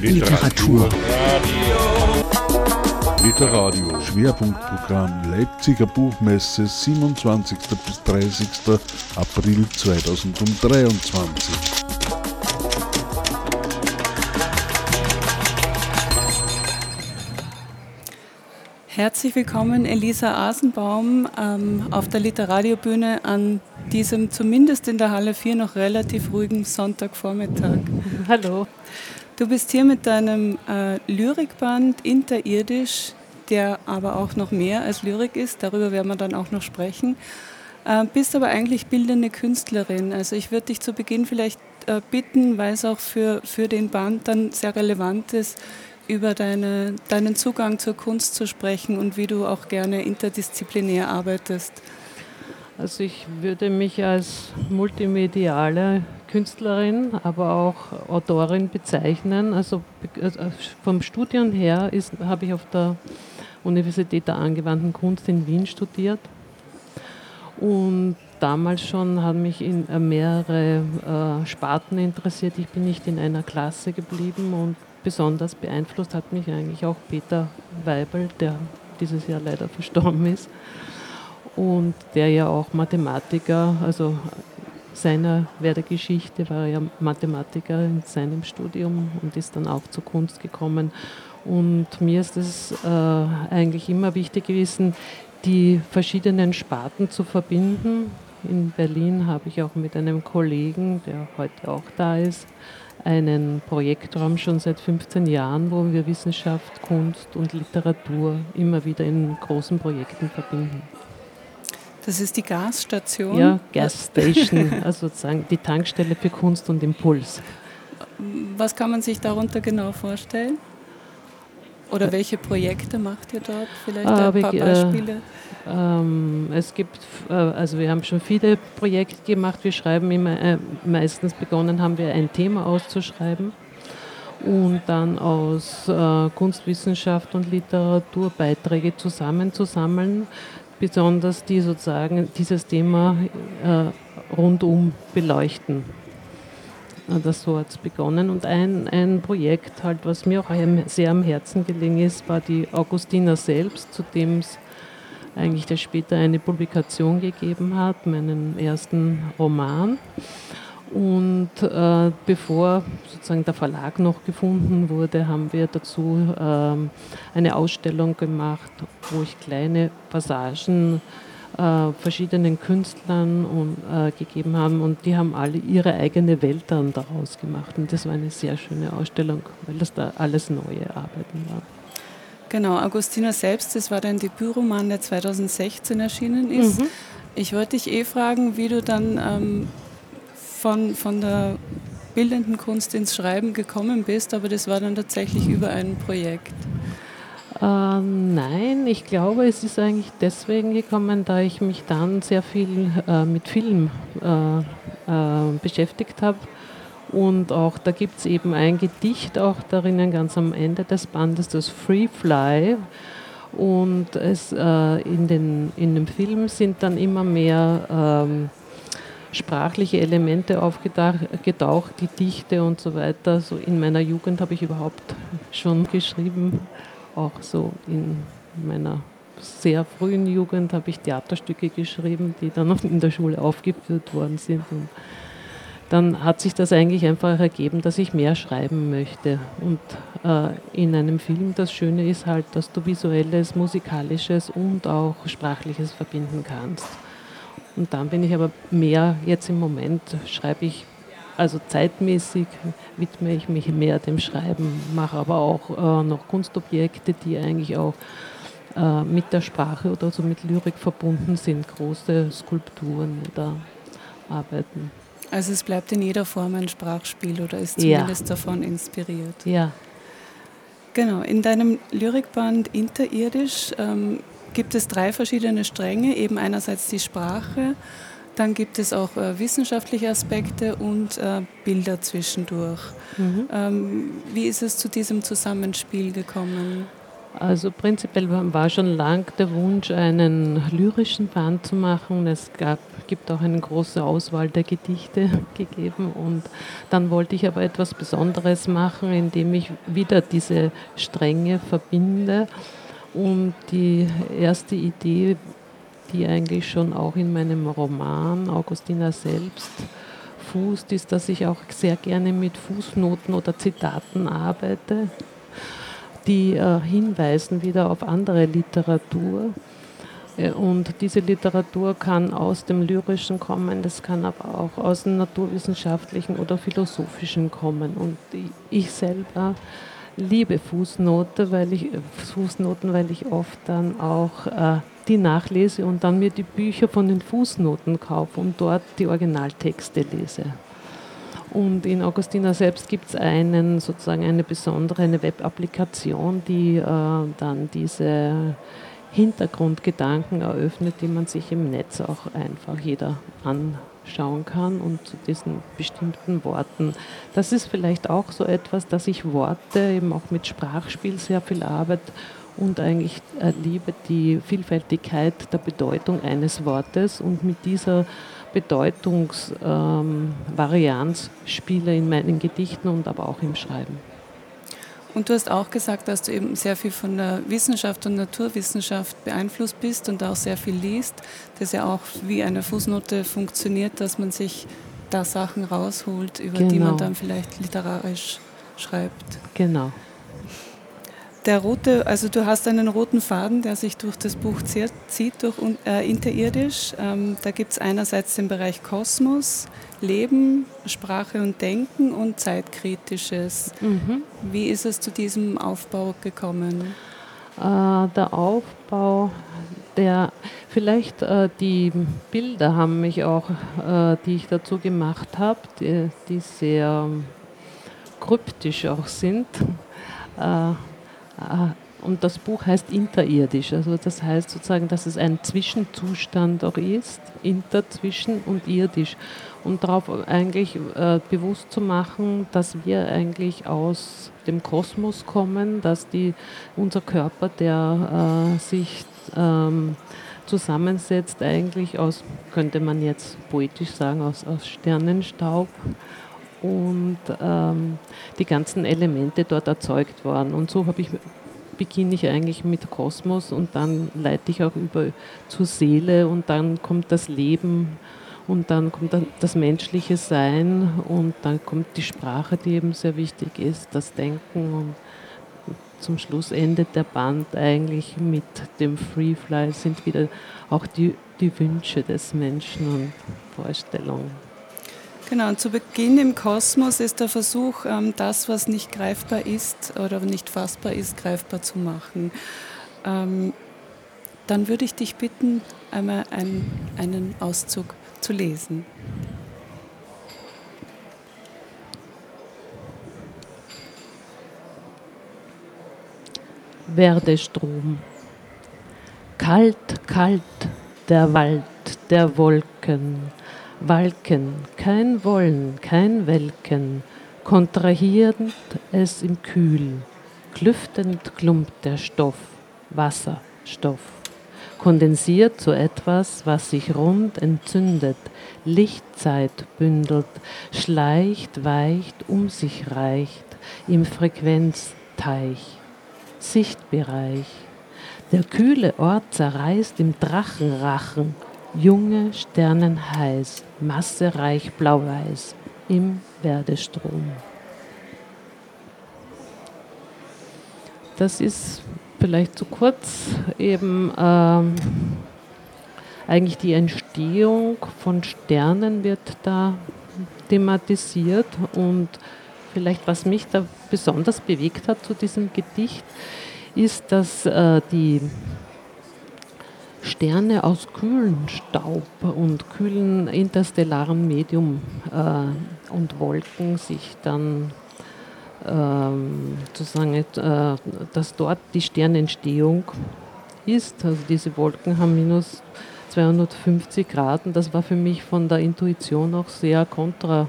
Literatur. Literadio. Schwerpunktprogramm Leipziger Buchmesse 27. bis 30. April 2023. Herzlich willkommen, Elisa Asenbaum, ähm, auf der Literariobühne an diesem zumindest in der Halle 4 noch relativ ruhigen Sonntagvormittag. Hallo. Du bist hier mit deinem äh, Lyrikband Interirdisch, der aber auch noch mehr als Lyrik ist, darüber werden wir dann auch noch sprechen. Äh, bist aber eigentlich bildende Künstlerin. Also ich würde dich zu Beginn vielleicht äh, bitten, weil es auch für, für den Band dann sehr relevant ist, über deine, deinen Zugang zur Kunst zu sprechen und wie du auch gerne interdisziplinär arbeitest. Also ich würde mich als multimediale Künstlerin, aber auch Autorin bezeichnen. Also, also vom Studium her habe ich auf der Universität der angewandten Kunst in Wien studiert. Und damals schon haben mich in äh, mehrere äh, Sparten interessiert. Ich bin nicht in einer Klasse geblieben und besonders beeinflusst hat mich eigentlich auch Peter Weibel, der dieses Jahr leider verstorben ist und der ja auch Mathematiker, also seiner Werdegeschichte war er Mathematiker in seinem Studium und ist dann auch zur Kunst gekommen. Und mir ist es äh, eigentlich immer wichtig gewesen, die verschiedenen Sparten zu verbinden. In Berlin habe ich auch mit einem Kollegen, der heute auch da ist, einen Projektraum schon seit 15 Jahren, wo wir Wissenschaft, Kunst und Literatur immer wieder in großen Projekten verbinden. Das ist die Gasstation? Ja, Gasstation, also sozusagen die Tankstelle für Kunst und Impuls. Was kann man sich darunter genau vorstellen? Oder äh, welche Projekte macht ihr dort? Vielleicht ein paar äh, Beispiele? Äh, ähm, es gibt, äh, also wir haben schon viele Projekte gemacht. Wir schreiben immer, äh, meistens begonnen haben wir ein Thema auszuschreiben und dann aus äh, Kunstwissenschaft und Literatur Beiträge zusammenzusammeln besonders die sozusagen dieses Thema äh, rundum beleuchten. Das so hat es begonnen. Und ein, ein Projekt, halt, was mir auch sehr am Herzen gelegen ist, war die Augustina selbst, zu dem es eigentlich der später eine Publikation gegeben hat, meinen ersten Roman. Und äh, bevor sozusagen der Verlag noch gefunden wurde, haben wir dazu ähm, eine Ausstellung gemacht, wo ich kleine Passagen äh, verschiedenen Künstlern und, äh, gegeben habe und die haben alle ihre eigene Welt dann daraus gemacht. Und das war eine sehr schöne Ausstellung, weil das da alles neue Arbeiten waren. Genau, Augustina selbst, das war dein Debütroman, der 2016 erschienen ist. Mhm. Ich wollte dich eh fragen, wie du dann ähm, von, von der bildenden Kunst ins Schreiben gekommen bist, aber das war dann tatsächlich über ein Projekt. Äh, nein, ich glaube, es ist eigentlich deswegen gekommen, da ich mich dann sehr viel äh, mit Film äh, äh beschäftigt habe. Und auch da gibt es eben ein Gedicht auch darin, ganz am Ende des Bandes, das Free Fly. Und es, äh, in, den, in dem Film sind dann immer mehr ähm, sprachliche Elemente aufgetaucht, die Dichte und so weiter. So in meiner Jugend habe ich überhaupt schon geschrieben, auch so in meiner sehr frühen Jugend habe ich Theaterstücke geschrieben, die dann in der Schule aufgeführt worden sind. Und dann hat sich das eigentlich einfach ergeben, dass ich mehr schreiben möchte. Und äh, in einem Film das Schöne ist halt, dass du visuelles, musikalisches und auch sprachliches verbinden kannst. Und dann bin ich aber mehr, jetzt im Moment schreibe ich, also zeitmäßig widme ich mich mehr dem Schreiben, mache aber auch äh, noch Kunstobjekte, die eigentlich auch äh, mit der Sprache oder so mit Lyrik verbunden sind, große Skulpturen oder Arbeiten. Also es bleibt in jeder Form ein Sprachspiel oder ist zumindest ja. davon inspiriert. Ja. Genau, in deinem Lyrikband Interirdisch ähm, gibt es drei verschiedene Stränge, eben einerseits die Sprache, dann gibt es auch äh, wissenschaftliche Aspekte und äh, Bilder zwischendurch. Mhm. Ähm, wie ist es zu diesem Zusammenspiel gekommen? Also prinzipiell war schon lang der Wunsch, einen lyrischen Band zu machen. Es gab, gibt auch eine große Auswahl der Gedichte gegeben und dann wollte ich aber etwas Besonderes machen, indem ich wieder diese Stränge verbinde. Und die erste Idee, die eigentlich schon auch in meinem Roman Augustina selbst fußt, ist, dass ich auch sehr gerne mit Fußnoten oder Zitaten arbeite die äh, hinweisen wieder auf andere Literatur. Äh, und diese Literatur kann aus dem Lyrischen kommen, das kann aber auch aus dem naturwissenschaftlichen oder philosophischen kommen. Und ich selber liebe Fußnote, weil ich, Fußnoten, weil ich oft dann auch äh, die nachlese und dann mir die Bücher von den Fußnoten kaufe und dort die Originaltexte lese. Und in Augustina selbst gibt es einen, sozusagen eine besondere, eine Web-Applikation, die äh, dann diese Hintergrundgedanken eröffnet, die man sich im Netz auch einfach jeder anschauen kann und zu diesen bestimmten Worten. Das ist vielleicht auch so etwas, dass ich Worte eben auch mit Sprachspiel sehr viel arbeite und eigentlich äh, liebe die Vielfältigkeit der Bedeutung eines Wortes und mit dieser Bedeutungsvarianz ähm, spiele in meinen Gedichten und aber auch im Schreiben. Und du hast auch gesagt, dass du eben sehr viel von der Wissenschaft und Naturwissenschaft beeinflusst bist und auch sehr viel liest, das ja auch wie eine Fußnote funktioniert, dass man sich da Sachen rausholt, über genau. die man genau. dann vielleicht literarisch schreibt. Genau der rote, also du hast einen roten Faden, der sich durch das Buch zieht, durch äh, interirdisch. Ähm, da gibt es einerseits den Bereich Kosmos, Leben, Sprache und Denken und Zeitkritisches. Mhm. Wie ist es zu diesem Aufbau gekommen? Äh, der Aufbau, der vielleicht äh, die Bilder haben mich auch, äh, die ich dazu gemacht habe, die, die sehr kryptisch auch sind äh, und das Buch heißt interirdisch. Also das heißt sozusagen, dass es ein Zwischenzustand auch ist, inter, zwischen und irdisch. Und darauf eigentlich äh, bewusst zu machen, dass wir eigentlich aus dem Kosmos kommen, dass die, unser Körper, der äh, sich ähm, zusammensetzt, eigentlich aus, könnte man jetzt poetisch sagen, aus, aus Sternenstaub und ähm, die ganzen Elemente dort erzeugt worden. Und so habe ich beginne ich eigentlich mit Kosmos und dann leite ich auch über zur Seele und dann kommt das Leben und dann kommt das menschliche Sein und dann kommt die Sprache, die eben sehr wichtig ist, das Denken und zum Schluss endet der Band eigentlich mit dem Freefly, sind wieder auch die, die Wünsche des Menschen und Vorstellungen. Genau, und zu Beginn im Kosmos ist der Versuch, ähm, das, was nicht greifbar ist oder nicht fassbar ist, greifbar zu machen. Ähm, dann würde ich dich bitten, einmal einen Auszug zu lesen. Werdestrom. Kalt, kalt, der Wald der Wolken Walken, kein Wollen, kein Welken, kontrahierend es im Kühl, klüftend klumpt der Stoff, Wasserstoff, kondensiert zu etwas, was sich rund entzündet, Lichtzeit bündelt, schleicht, weicht, um sich reicht, im Frequenzteich, Sichtbereich. Der kühle Ort zerreißt im Drachenrachen, junge Sternen heiß, massereich blau-weiß im Werdestrom. Das ist vielleicht zu kurz eben ähm, eigentlich die Entstehung von Sternen wird da thematisiert und vielleicht was mich da besonders bewegt hat zu diesem Gedicht ist, dass äh, die Sterne aus kühlen Staub und kühlen interstellaren Medium äh, und Wolken sich dann ähm, sozusagen, äh, dass dort die Sternentstehung ist. Also diese Wolken haben minus 250 Grad und das war für mich von der Intuition auch sehr kontra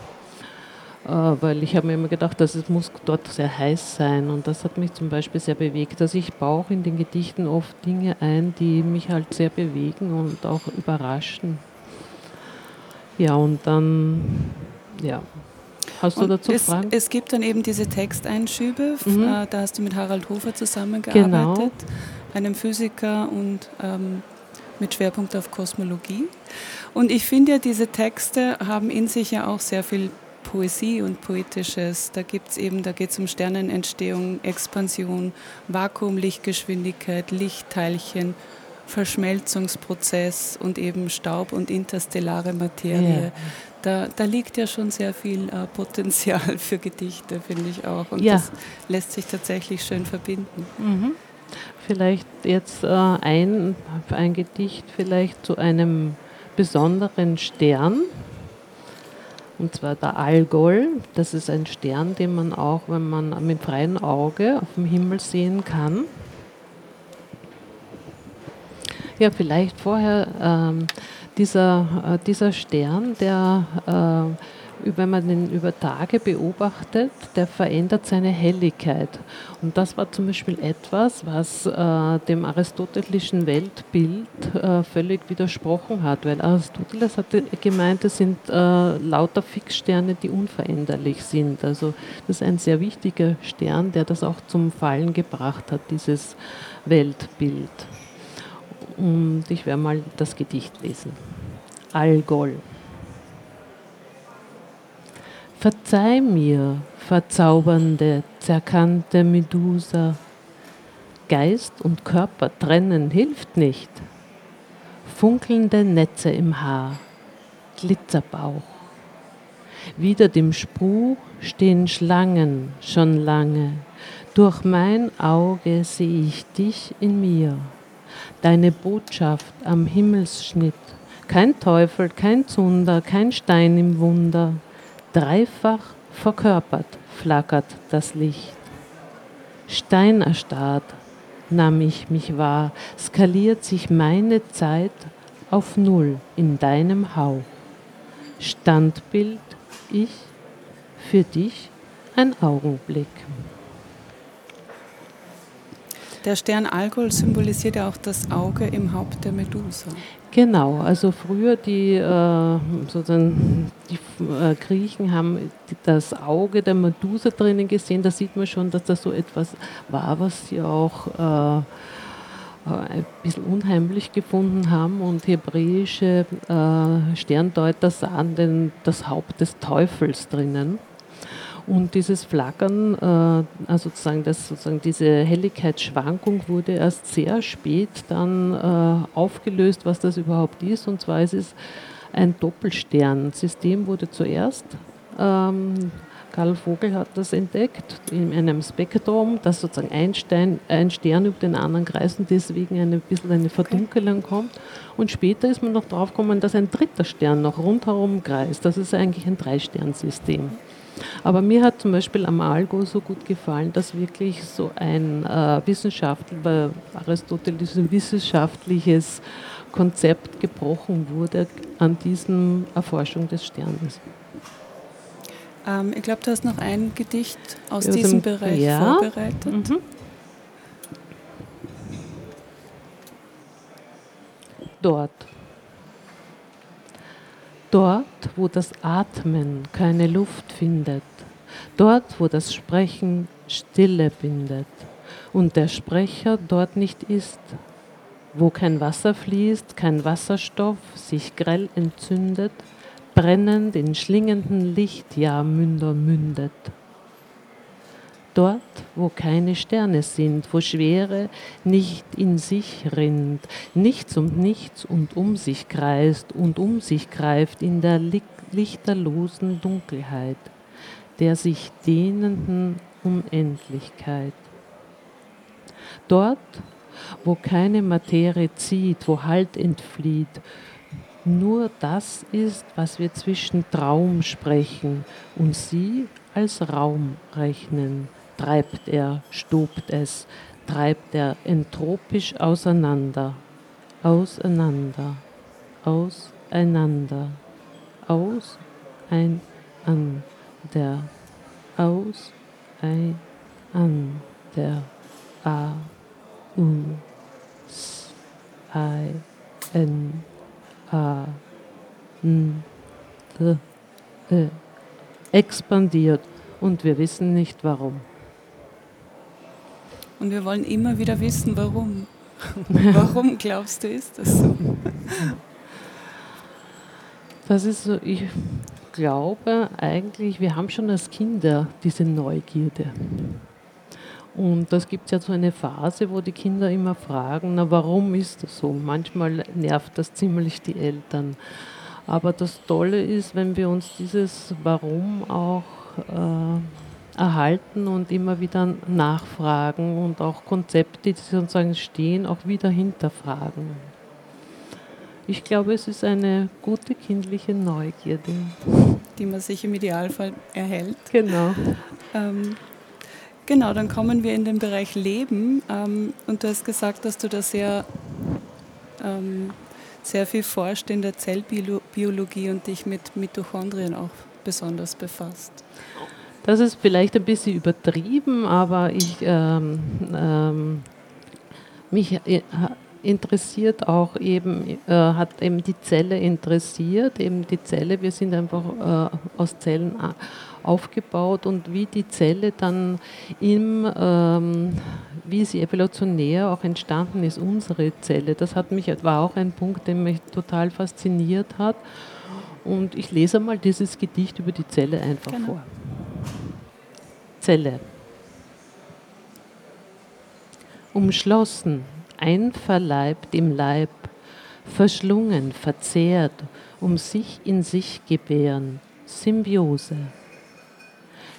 weil ich habe mir immer gedacht, dass es muss dort sehr heiß sein und das hat mich zum Beispiel sehr bewegt. Also ich baue in den Gedichten oft Dinge ein, die mich halt sehr bewegen und auch überraschen. Ja, und dann, ja. Hast du und dazu es, Fragen? Es gibt dann eben diese Texteinschübe, Mhm. äh, da hast du mit Harald Hofer zusammengearbeitet, Genau. einem Physiker und ähm, mit Schwerpunkt auf Kosmologie. Und ich finde ja, diese Texte haben in sich ja auch sehr viel Poesie und Poetisches. Da gibt's eben, da geht es um Sternenentstehung, Expansion, Vakuum, Lichtgeschwindigkeit, Lichtteilchen, Verschmelzungsprozess und eben Staub und interstellare Materie. Ja. Da, da liegt ja schon sehr viel äh, Potenzial für Gedichte, finde ich auch. Und Ja. das lässt sich tatsächlich schön verbinden. Mhm. Vielleicht jetzt äh, ein, ein Gedicht vielleicht zu einem besonderen Stern. Und zwar der Algol. Das ist ein Stern, den man auch, wenn man mit freiem Auge auf dem Himmel sehen kann. Ja, vielleicht vorher ähm, dieser, äh, dieser Stern, der, äh, wenn man den über Tage beobachtet, der verändert seine Helligkeit. Und das war zum Beispiel etwas, was äh, dem aristotelischen Weltbild äh, völlig widersprochen hat, weil Aristoteles hatte gemeint, es sind äh, lauter Fixsterne, die unveränderlich sind. Also das ist ein sehr wichtiger Stern, der das auch zum Fallen gebracht hat, dieses Weltbild. Und ich werde mal das Gedicht lesen. Algol. Verzeih mir, verzaubernde, zerkannte Medusa. Geist und Körper trennen hilft nicht. Funkelnde Netze im Haar, Glitzerbauch. Wider dem Spruch stehen Schlangen schon lange. Durch mein Auge sehe ich dich in mir deine Botschaft am Himmelsschnitt. Kein Teufel, kein Zunder, kein Stein im Wunder. Dreifach verkörpert flackert das Licht. Steinerstarrt nahm ich mich wahr, skaliert sich meine Zeit auf Null in deinem Hauch. Standbild ich, für dich ein Augenblick. Der Stern Algol symbolisiert ja auch das Auge im Haupt der Medusa. Genau, also früher die, äh, sozusagen die äh, Griechen haben das Auge der Medusa drinnen gesehen. Da sieht man schon, dass das so etwas war, was sie auch äh, ein bisschen unheimlich gefunden haben. Und hebräische Sterndeuter sahen den, das Haupt des Teufels drinnen. Und dieses Flackern, äh, also sozusagen, das, sozusagen diese Helligkeitsschwankung wurde erst sehr spät dann äh, aufgelöst, was das überhaupt ist. Und zwar ist es ein Doppelsternsystem, wurde zuerst, ähm, Karl Vogel hat das entdeckt, in einem Spektrum, dass sozusagen ein, Stein, ein Stern über den anderen kreist und deswegen ein bisschen eine Verdunkelung kommt. Und später ist man noch drauf gekommen, dass ein dritter Stern noch rundherum kreist. Das ist eigentlich ein Drei-Stern-System. Aber mir hat zum Beispiel am Algo so gut gefallen, dass wirklich so ein äh, wissenschaftlicher, Aristoteles ein wissenschaftliches Konzept gebrochen wurde an diesem Erforschung des Sternes. Ähm, ich glaube, du hast noch ein Gedicht aus Aus diesem dem- Bereich ja. vorbereitet. Mhm. Dort. Dort, wo das Atmen keine Luft findet. Dort, wo das Sprechen Stille bindet und der Sprecher dort nicht ist. Wo kein Wasser fließt, kein Wasserstoff sich grell entzündet, brennend in schlingenden Lichtjahrmünder mündet. Dort, wo keine Sterne sind, wo Schwere nicht in sich rinnt, nichts und nichts und um sich kreist und um sich greift in der li- lichterlosen Dunkelheit, der sich dehnenden Unendlichkeit. Dort, wo keine Materie zieht, wo Halt entflieht, nur das ist, was wir zwischen Traum sprechen und sie als Raum rechnen. Treibt er, stobt es, treibt er entropisch auseinander, auseinander, auseinander, aus, ein, an, der Aus, ein, an, der A, U, S, I, N, A, N, D, E, expandiert. Und wir wissen nicht warum. Und wir wollen immer wieder wissen, warum. warum glaubst du, ist das so? Das ist so, ich glaube eigentlich, wir haben schon als Kinder diese Neugierde. Und das gibt ja so eine Phase, wo die Kinder immer fragen, na warum ist das so? Manchmal nervt das ziemlich die Eltern. Aber das Tolle ist, wenn wir uns dieses Warum auch äh, erhalten und immer wieder nachfragen und auch Konzepte, die sozusagen stehen, auch wieder hinterfragen. Ich glaube, es ist eine gute kindliche Neugierde. Die man sich im Idealfall erhält. Genau. Ähm, genau, dann kommen wir in den Bereich Leben. Ähm, und du hast gesagt, dass du da sehr, ähm, sehr viel forscht in der Zellbiologie und dich mit Mitochondrien auch besonders befasst. Das ist vielleicht ein bisschen übertrieben, aber ich ähm, ähm, mich äh, interessiert auch eben, äh, hat eben die Zelle interessiert, eben die Zelle, wir sind einfach äh, aus Zellen aufgebaut und wie die Zelle dann im, ähm, wie sie evolutionär auch entstanden ist, unsere Zelle, das hat mich, war auch ein Punkt, der mich total fasziniert hat und ich lese mal dieses Gedicht über die Zelle einfach genau. vor. Zelle. Umschlossen einverleibt im Leib, verschlungen, verzehrt, um sich in sich gebären, Symbiose.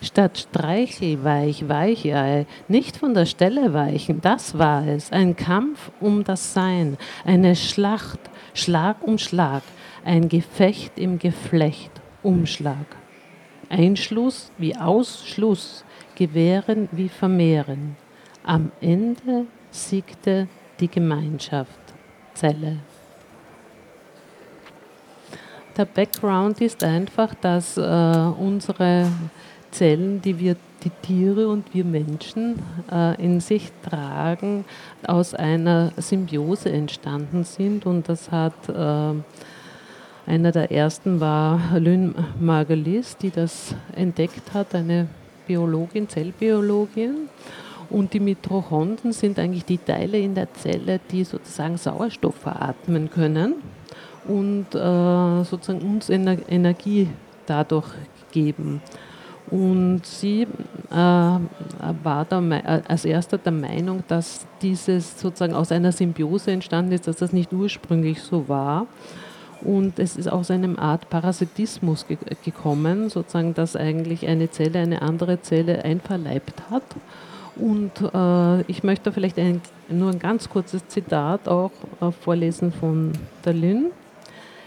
Statt Streichelweich, Weichei, nicht von der Stelle weichen, das war es, ein Kampf um das Sein, eine Schlacht, Schlag um Schlag, ein Gefecht im Geflecht, Umschlag. Einschluss wie Ausschluss, Gewähren wie Vermehren. Am Ende siegte die Gemeinschaft, Zelle. Der Background ist einfach, dass äh, unsere Zellen, die wir, die Tiere und wir Menschen äh, in sich tragen, aus einer Symbiose entstanden sind. Und das hat äh, einer der ersten war Lynn Margulis, die das entdeckt hat, eine Biologin, Zellbiologin. Und die Mitochondrien sind eigentlich die Teile in der Zelle, die sozusagen Sauerstoff veratmen können und äh, sozusagen uns Ener Energie dadurch geben. Und sie äh, war da äh, als erster der Meinung, dass dieses sozusagen aus einer Symbiose entstanden ist, dass das nicht ursprünglich so war. Und es ist aus einer Art Parasitismus ge gekommen, sozusagen, dass eigentlich eine Zelle eine andere Zelle einverleibt hat und äh, ich möchte vielleicht ein, nur ein ganz kurzes Zitat auch äh, vorlesen von Lynn.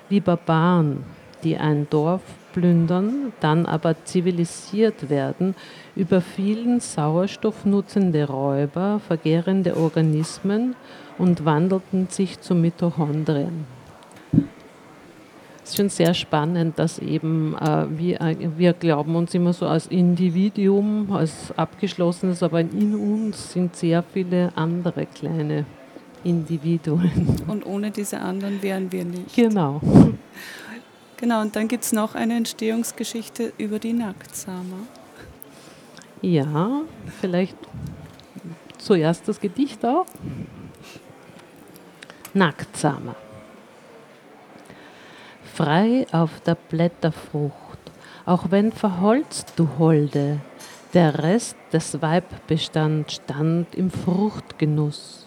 Wie Barbaren, die ein Dorf plündern, dann aber zivilisiert werden, überfielen sauerstoffnutzende Räuber vergehrende Organismen und wandelten sich zu Mitochondrien. Es ist schon sehr spannend, dass eben äh, wir, äh, wir glauben uns immer so als Individuum, als abgeschlossenes, aber in uns sind sehr viele andere kleine Individuen. Und ohne diese anderen wären wir nicht. Genau. Genau, und dann gibt es noch eine Entstehungsgeschichte über die Nacktsamer. Ja, vielleicht zuerst das Gedicht auch. Nacktsamer frei auf der Blätterfrucht, auch wenn verholzt du Holde, der Rest des Weibbestand stand im Fruchtgenuss.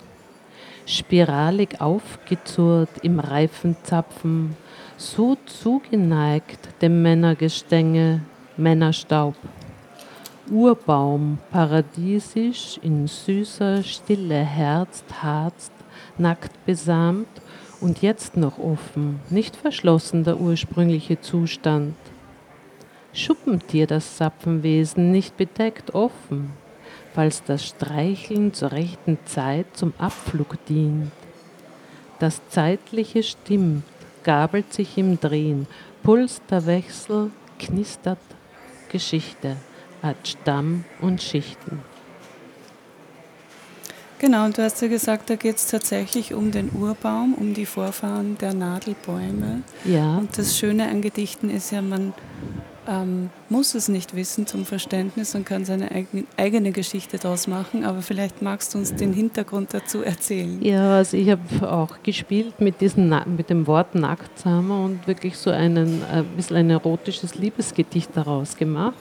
Spiralig aufgezurrt im reifen Zapfen, so zugeneigt dem Männergestänge, Männerstaub. Urbaum, paradiesisch in süßer Stille herzt, harzt, nackt besamt und jetzt noch offen, nicht verschlossen der ursprüngliche Zustand. Schuppentier das Zapfenwesen, nicht bedeckt offen, falls das Streicheln zur rechten Zeit zum Abflug dient. Das Zeitliche stimmt, gabelt sich im Drehen, Puls der Wechsel knistert, Geschichte hat Stamm und Schichten. Genau, und du hast ja gesagt, da geht es tatsächlich um den Urbaum, um die Vorfahren der Nadelbäume. Ja. Und das Schöne an Gedichten ist ja, man ähm, muss es nicht wissen zum Verständnis und kann seine eigen, eigene Geschichte daraus machen, aber vielleicht magst du uns den Hintergrund dazu erzählen. Ja, also ich habe auch gespielt mit, diesen, mit dem Wort Nacktsamer und wirklich so einen, ein bisschen ein erotisches Liebesgedicht daraus gemacht.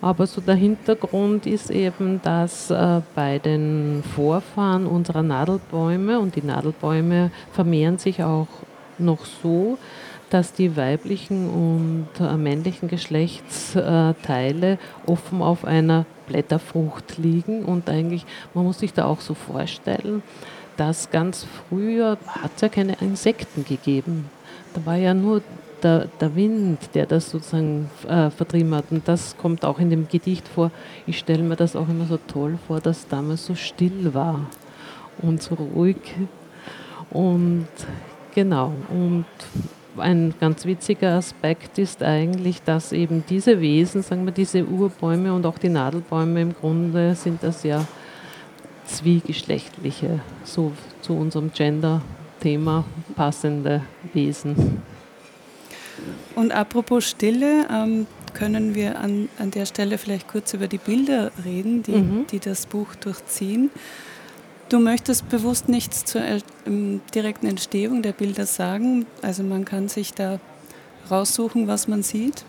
Aber so der Hintergrund ist eben, dass äh, bei den Vorfahren unserer Nadelbäume und die Nadelbäume vermehren sich auch noch so, dass die weiblichen und äh, männlichen Geschlechtsteile offen auf einer Blätterfrucht liegen und eigentlich, man muss sich da auch so vorstellen, dass ganz früher hat es ja keine Insekten gegeben. Da war ja nur der, der Wind, der das sozusagen äh, vertrieben hat. Und das kommt auch in dem Gedicht vor. Ich stelle mir das auch immer so toll vor, dass damals so still war und so ruhig. Und genau, und ein ganz witziger Aspekt ist eigentlich, dass eben diese Wesen, sagen wir, diese Urbäume und auch die Nadelbäume im Grunde sind das ja zwiegeschlechtliche, so zu unserem Gender-Thema passende Wesen. Und apropos Stille, ähm, können wir an, an der Stelle vielleicht kurz über die Bilder reden, die, mhm. die das Buch durchziehen. Du möchtest bewusst nichts zur ähm, direkten Entstehung der Bilder sagen. Also man kann sich da raussuchen, was man sieht.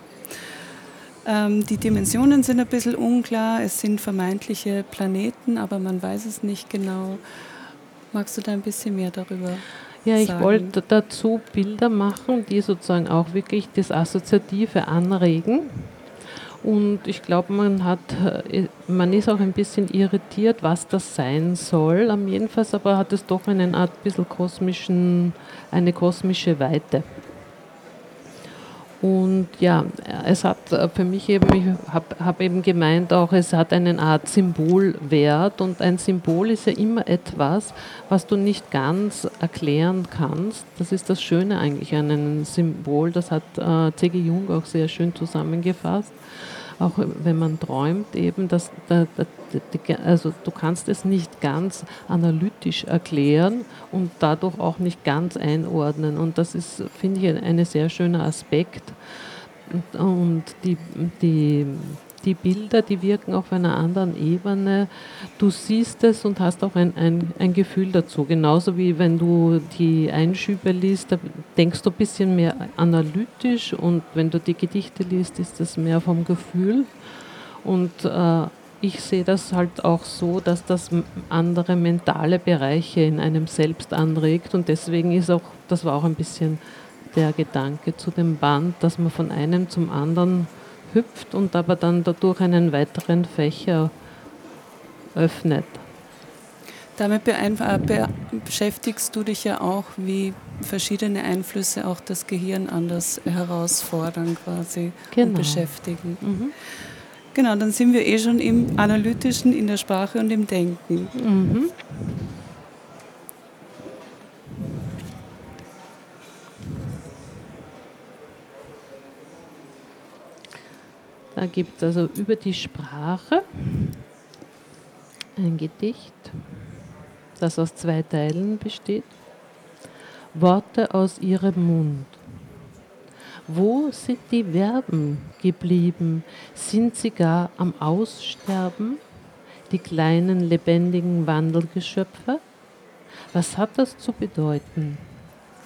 Ähm, die Dimensionen sind ein bisschen unklar. Es sind vermeintliche Planeten, aber man weiß es nicht genau. Magst du da ein bisschen mehr darüber ja, ich sagen. wollte dazu Bilder machen, die sozusagen auch wirklich das Assoziative anregen. Und ich glaube, man hat, äh, man ist auch ein bisschen irritiert, was das sein soll. Am jedenfalls aber hat es doch eine Art bisschen kosmischen, eine kosmische Weite. Und ja, es hat äh, für mich eben, ich habe hab eben gemeint auch, es hat eine Art Symbolwert und ein Symbol ist ja immer etwas, was du nicht ganz erklären kannst. Das ist das Schöne eigentlich an einem Symbol, das hat äh, C.G. Jung auch sehr schön zusammengefasst auch wenn man träumt, eben, dass da, da, also du kannst es nicht ganz analytisch erklären und dadurch auch nicht ganz einordnen. Und das ist, finde ich, ein sehr schöner Aspekt. Und, und die, die die Bilder, die wirken auf einer anderen Ebene. Du siehst es und hast auch ein, ein, ein Gefühl dazu. Genauso wie wenn du die Einschübe liest, da denkst du ein bisschen mehr analytisch und wenn du die Gedichte liest, ist das mehr vom Gefühl. Und äh, ich sehe das halt auch so, dass das andere mentale Bereiche in einem selbst anregt und deswegen ist auch, das war auch ein bisschen der Gedanke zu dem Band, dass man von einem zum anderen hüpft und aber dann dadurch einen weiteren Fächer öffnet. Damit be beschäftigst du dich ja auch, wie verschiedene Einflüsse auch das Gehirn anders herausfordern quasi genau. und beschäftigen. Mhm. Genau, dann sind wir eh schon im Analytischen, in der Sprache und im Denken. Mhm. Da gibt es also über die Sprache ein Gedicht, das aus zwei Teilen besteht. Worte aus ihrem Mund. Wo sind die Verben geblieben? Sind sie gar am Aussterben? Die kleinen lebendigen Wandelgeschöpfe? Was hat das zu bedeuten?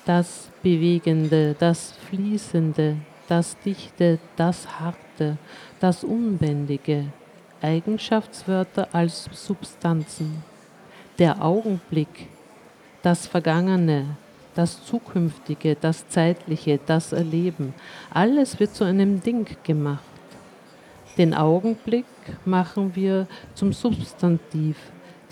Das Bewegende, das Fließende, das Dichte, das Harte, das Unbändige, Eigenschaftswörter als Substanzen, der Augenblick, das Vergangene, das Zukünftige, das Zeitliche, das Erleben, alles wird zu einem Ding gemacht. Den Augenblick machen wir zum Substantiv,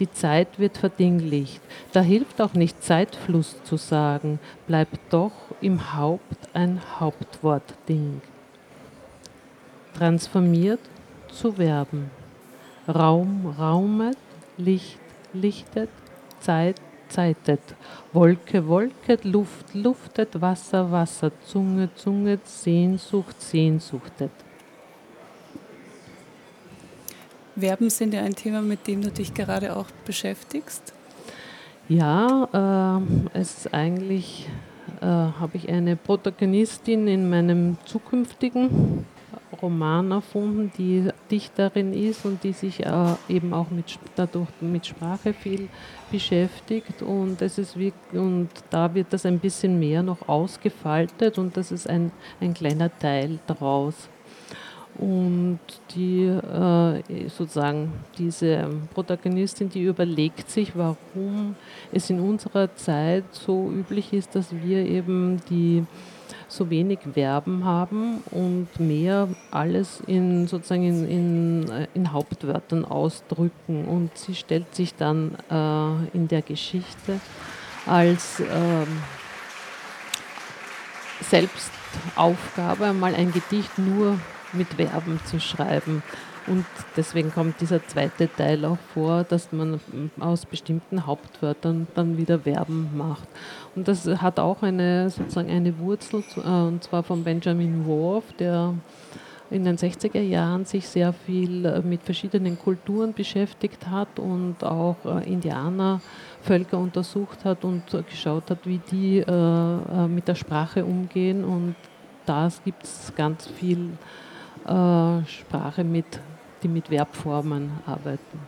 die Zeit wird verdinglicht. Da hilft auch nicht Zeitfluss zu sagen, bleibt doch im Haupt ein Hauptwortding. Transformiert zu Verben. Raum raumet, Licht lichtet, Zeit zeitet. Wolke wolket, Luft luftet, Wasser Wasser, Zunge zunget, Sehnsucht sehnsuchtet. Verben sind ja ein Thema, mit dem du dich gerade auch beschäftigst. Ja, äh, es ist eigentlich äh, habe ich eine Protagonistin in meinem zukünftigen Roman erfunden, die Dichterin ist und die sich äh, eben auch mit, dadurch mit Sprache viel beschäftigt. Und, es ist wie, und da wird das ein bisschen mehr noch ausgefaltet und das ist ein, ein kleiner Teil daraus. Und die äh, sozusagen diese Protagonistin, die überlegt sich, warum es in unserer Zeit so üblich ist, dass wir eben die so wenig Verben haben und mehr alles in sozusagen in, in, äh, in Hauptwörtern ausdrücken. Und sie stellt sich dann äh, in der Geschichte als ähm, Selbstaufgabe mal ein Gedicht nur mit Verben zu schreiben. Und deswegen kommt dieser zweite Teil auch vor, dass man aus bestimmten Hauptwörtern dann wieder Verben macht. Und das hat auch eine, sozusagen eine Wurzel, äh, und zwar von Benjamin Worf, der in den 60er Jahren sich sehr viel äh, mit verschiedenen Kulturen beschäftigt hat und auch äh, Indianervölker untersucht hat und geschaut hat, wie die mit der Sprache umgehen. Und da gibt es ganz viel äh, Sprache, mit, die mit Verbformen arbeiten.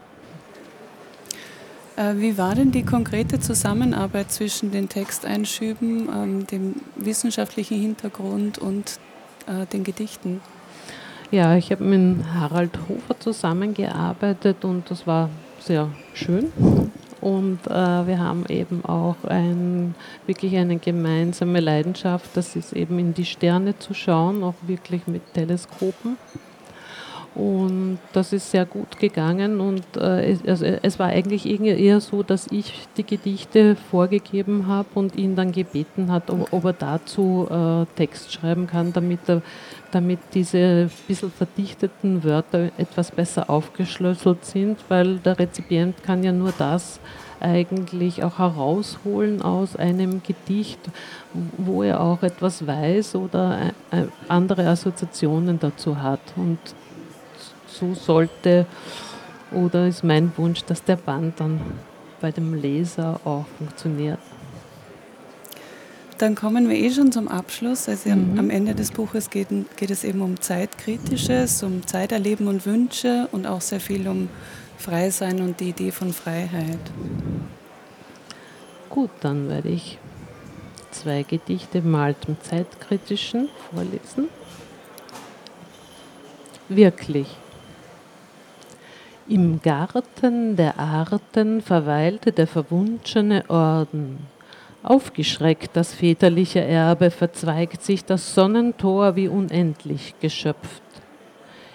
Äh, wie war denn die konkrete Zusammenarbeit zwischen den Texteinschüben, ähm, dem wissenschaftlichen Hintergrund und äh, den Gedichten? Ja, ich habe mit Harald Hofer zusammengearbeitet und das war sehr schön. Und äh, wir haben eben auch ein, wirklich eine gemeinsame Leidenschaft, das ist eben in die Sterne zu schauen, auch wirklich mit Teleskopen. Und das ist sehr gut gegangen und äh, es, also es war eigentlich eher so, dass ich die Gedichte vorgegeben habe und ihn dann gebeten hat, ob, ob er dazu äh, Text schreiben kann, damit, er, damit diese bisschen verdichteten Wörter etwas besser aufgeschlüsselt sind, weil der Rezipient kann ja nur das eigentlich auch herausholen aus einem Gedicht, wo er auch etwas weiß oder äh, andere Assoziationen dazu hat. Und so sollte oder ist mein Wunsch, dass der Band dann bei dem Leser auch funktioniert. Dann kommen wir eh schon zum Abschluss. Also mhm. am Ende des Buches geht, geht, es eben um Zeitkritisches, um Zeiterleben und Wünsche und auch sehr viel um Freisein und die Idee von Freiheit. Gut, dann werde ich zwei Gedichte mal zum Zeitkritischen vorlesen. Wirklich. Im Garten der Arten verweilte der verwunschene Orden. Aufgeschreckt das väterliche Erbe, verzweigt sich das Sonnentor wie unendlich geschöpft.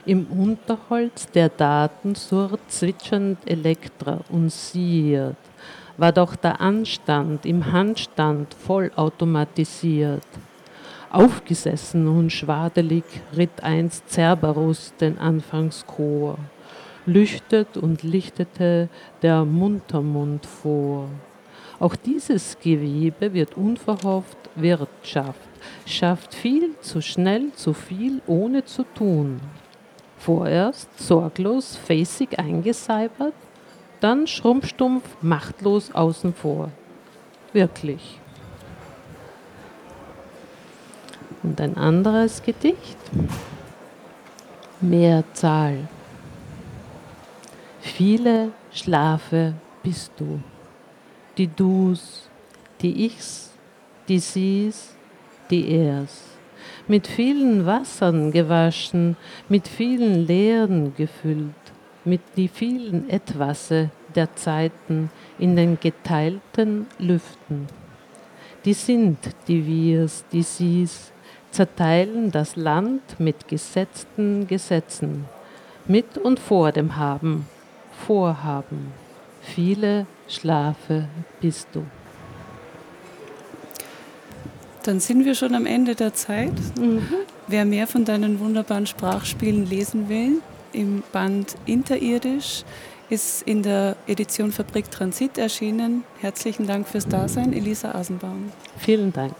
Im Unterholz der Daten surrt zwitschernd Elektra und siert, war doch der Anstand im Handstand vollautomatisiert. Aufgesessen und schwadelig ritt einst Cerberus den Anfangschor lüchtet und lichtete der Muntermund vor. Auch dieses Gewebe wird unverhofft Wirtschaft, schafft viel zu schnell zu viel, ohne zu tun. Vorerst sorglos, facig eingeseibert, dann schrumpfstumpf, machtlos außen vor. Wirklich. Und ein anderes Gedicht. Mehrzahl. Viele Schlafe bist du, die Du's, die Ichs, die Sie's, die Er's, mit vielen Wassern gewaschen, mit vielen Leeren gefüllt, mit die vielen Etwasse der Zeiten in den geteilten Lüften. Die sind die Wir's, die Sie's, zerteilen das Land mit gesetzten Gesetzen, mit und vor dem Haben Vorhaben. Viele Schlafe bist du. Dann sind wir schon am Ende der Zeit. Mhm. Wer mehr von deinen wunderbaren Sprachspielen lesen will, im Band Interirdisch ist in der Edition Fabrik Transit erschienen. Herzlichen Dank fürs Dasein, Elisa Asenbaum. Vielen Dank.